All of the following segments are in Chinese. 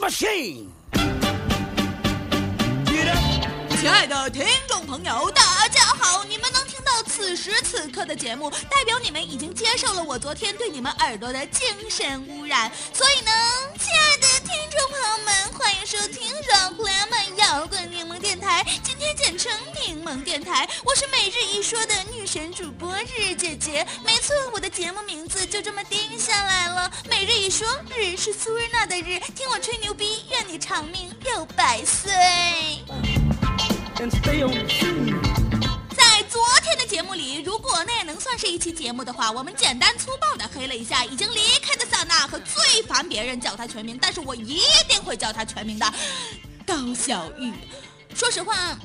machine. 亲爱的听众朋友，大家好！你们能听到此时此刻的节目，代表你们已经接受了我昨天对你们耳朵的精神污染。所以呢，今天简称柠檬电台。我是每日一说的女神主播日姐姐，没错，我的节目名字就这么定下来了。每日一说，日是苏日娜的日，听我吹牛逼，愿你长命又百岁。在昨天的节目里，如果那也能算是一期节目的话，我们简单粗暴的黑了一下已经离开的萨娜和最烦别人叫他全名，但是我一定会叫他全名的高小玉。说实话。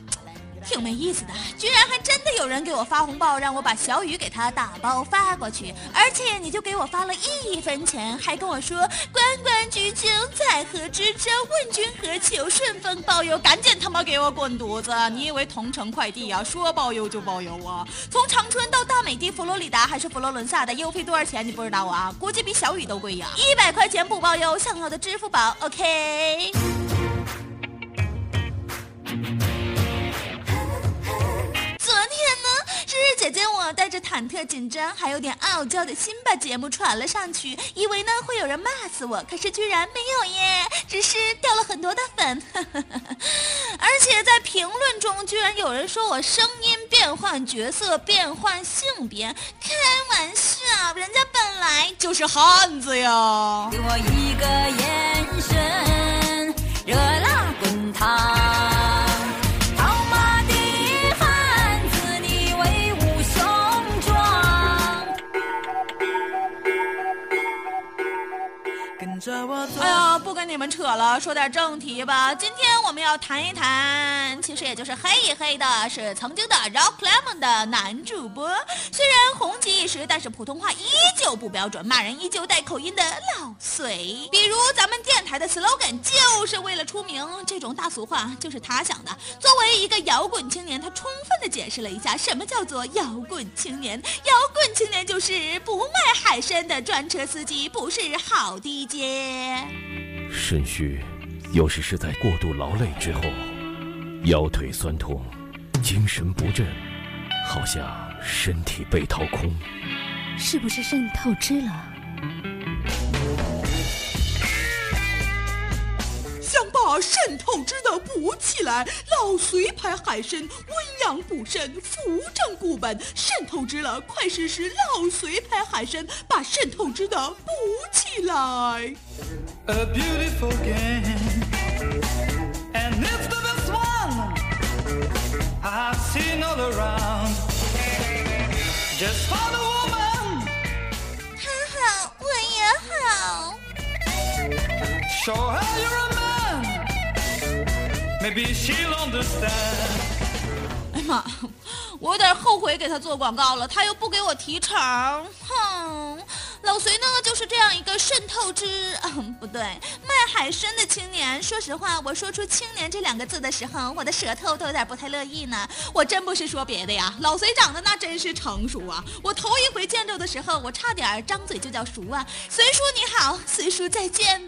挺没意思的，居然还真的有人给我发红包，让我把小雨给他打包发过去，而且你就给我发了一分钱，还跟我说关关雎鸠，在河之洲，问君何求，顺丰包邮，赶紧他妈给我滚犊子！你以为同城快递呀、说包邮就包邮啊？从长春到大美的佛罗里达还是佛罗伦萨的邮费多少钱？你不知道啊？估计比小雨都贵呀！一百块钱不包邮，想要的支付宝，OK。带着忐忑紧张还有点傲娇的心把节目传了上去，以为呢会有人骂死我，可是居然没有耶，只是掉了很多的粉，而且在评论中居然有人说我声音变换角色变换性别，开玩笑，人家本来就是汉子呀。给我一个眼神，热辣哎。呀，不跟你们扯了，说点正题吧。今天我们要谈一谈，其实也就是黑一黑的，是曾经的 Rock Lemon 的男主播。虽然红极一时，但是普通话依旧不标准，骂人依旧带口音的老隋。比如咱们电台的 slogan 就是为了出名，这种大俗话就是他想的。作为一个摇滚青年，他充分的解释了一下什么叫做摇滚青年。摇滚青年就是不卖海参的专车司机，不是好 DJ。肾虚，有时是在过度劳累之后，腰腿酸痛，精神不振，好像身体被掏空。是不是肾透支了？把肾透支的补起来，老隋牌海参温阳补肾，扶正固本。肾透支了，快试试老隋牌海参，把肾透支的补起来。a beautiful game. And it's the best one I've seen all around. Just for the woman, 他好，我也好。show her you're a man. Maybe she'll understand. 哎呀妈，我有点后悔给他做广告了，他又不给我提成，哼。老隋呢，就是这样一个渗透之，嗯，不对，卖海参的青年。说实话，我说出“青年”这两个字的时候，我的舌头都有点不太乐意呢。我真不是说别的呀，老隋长得那真是成熟啊！我头一回见着的时候，我差点张嘴就叫叔啊。隋叔你好，隋叔再见。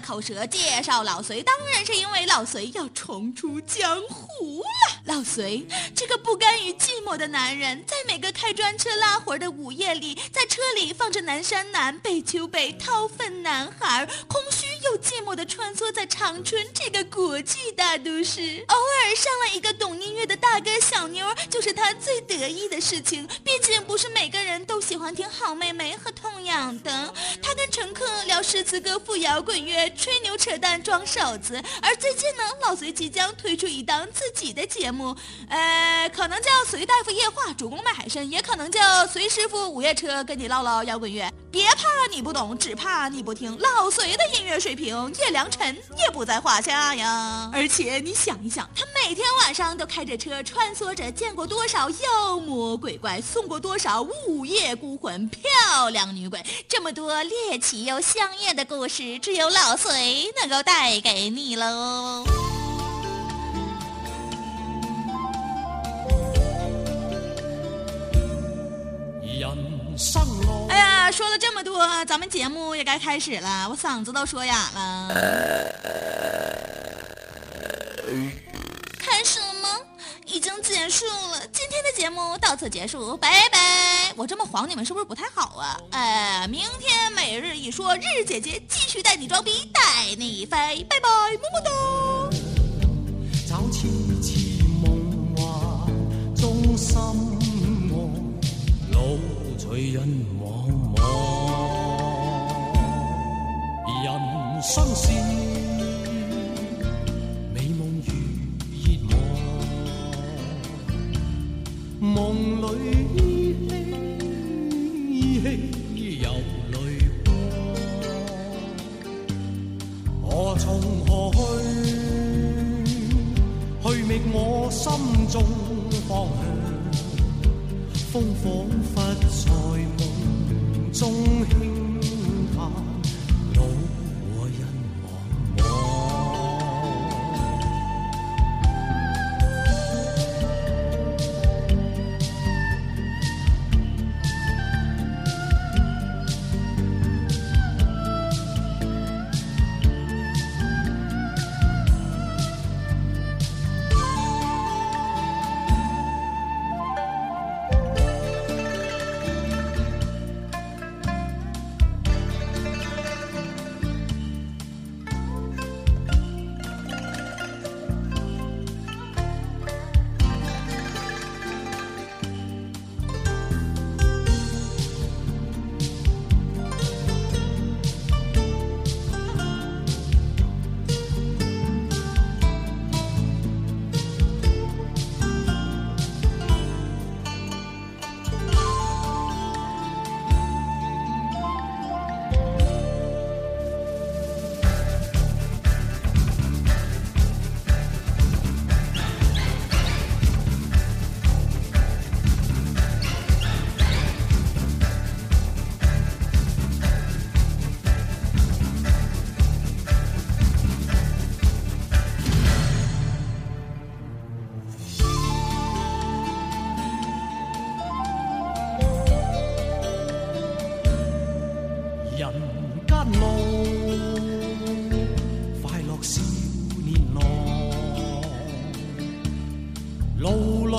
口舌介绍老隋，当然是因为老隋要重出江湖了。老隋这个不甘于寂寞的男人，在每个开专车拉活的午夜里，在车里放着南山南、北秋北、掏粪男孩、空虚又寂寞地穿梭在长春这个国际大都市。偶尔上了一个懂音乐的大哥小妞，就是他最得意的事情。毕竟不是每个人都喜欢听好妹妹和痛痒的。他跟乘客聊诗词歌赋、摇滚乐，吹牛扯淡装手子。而最近呢，老隋即将推出一档自己的节目，呃，可能叫隋大夫夜话，主攻卖海参，也可能叫隋师傅午夜车，跟你唠唠摇滚乐。别怕你不懂，只怕你不听。老隋的音乐水平，叶良辰也不在话下呀。而且你想一想，他每天晚上都开着车穿梭着，见过多少妖魔鬼怪，送过多少午夜孤魂、漂亮女鬼，这么多猎奇又香艳的故事，只有老隋能够带给你喽。说了这么多，咱们节目也该开始了，我嗓子都说哑了。开始了吗？已经结束了，今天的节目到此结束，拜拜。我这么晃你们是不是不太好啊？呃，明天每日一说，日日姐姐继续带你装逼，带你飞，拜拜，么么哒。找痴痴梦幻中心爱，路随人茫我从何去？去觅我心中方向。风仿佛在梦中轻叹，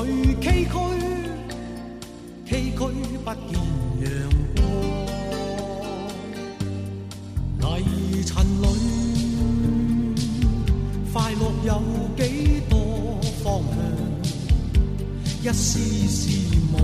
去崎岖崎岖不见？阳光泥尘里快乐有几多方向？一丝丝梦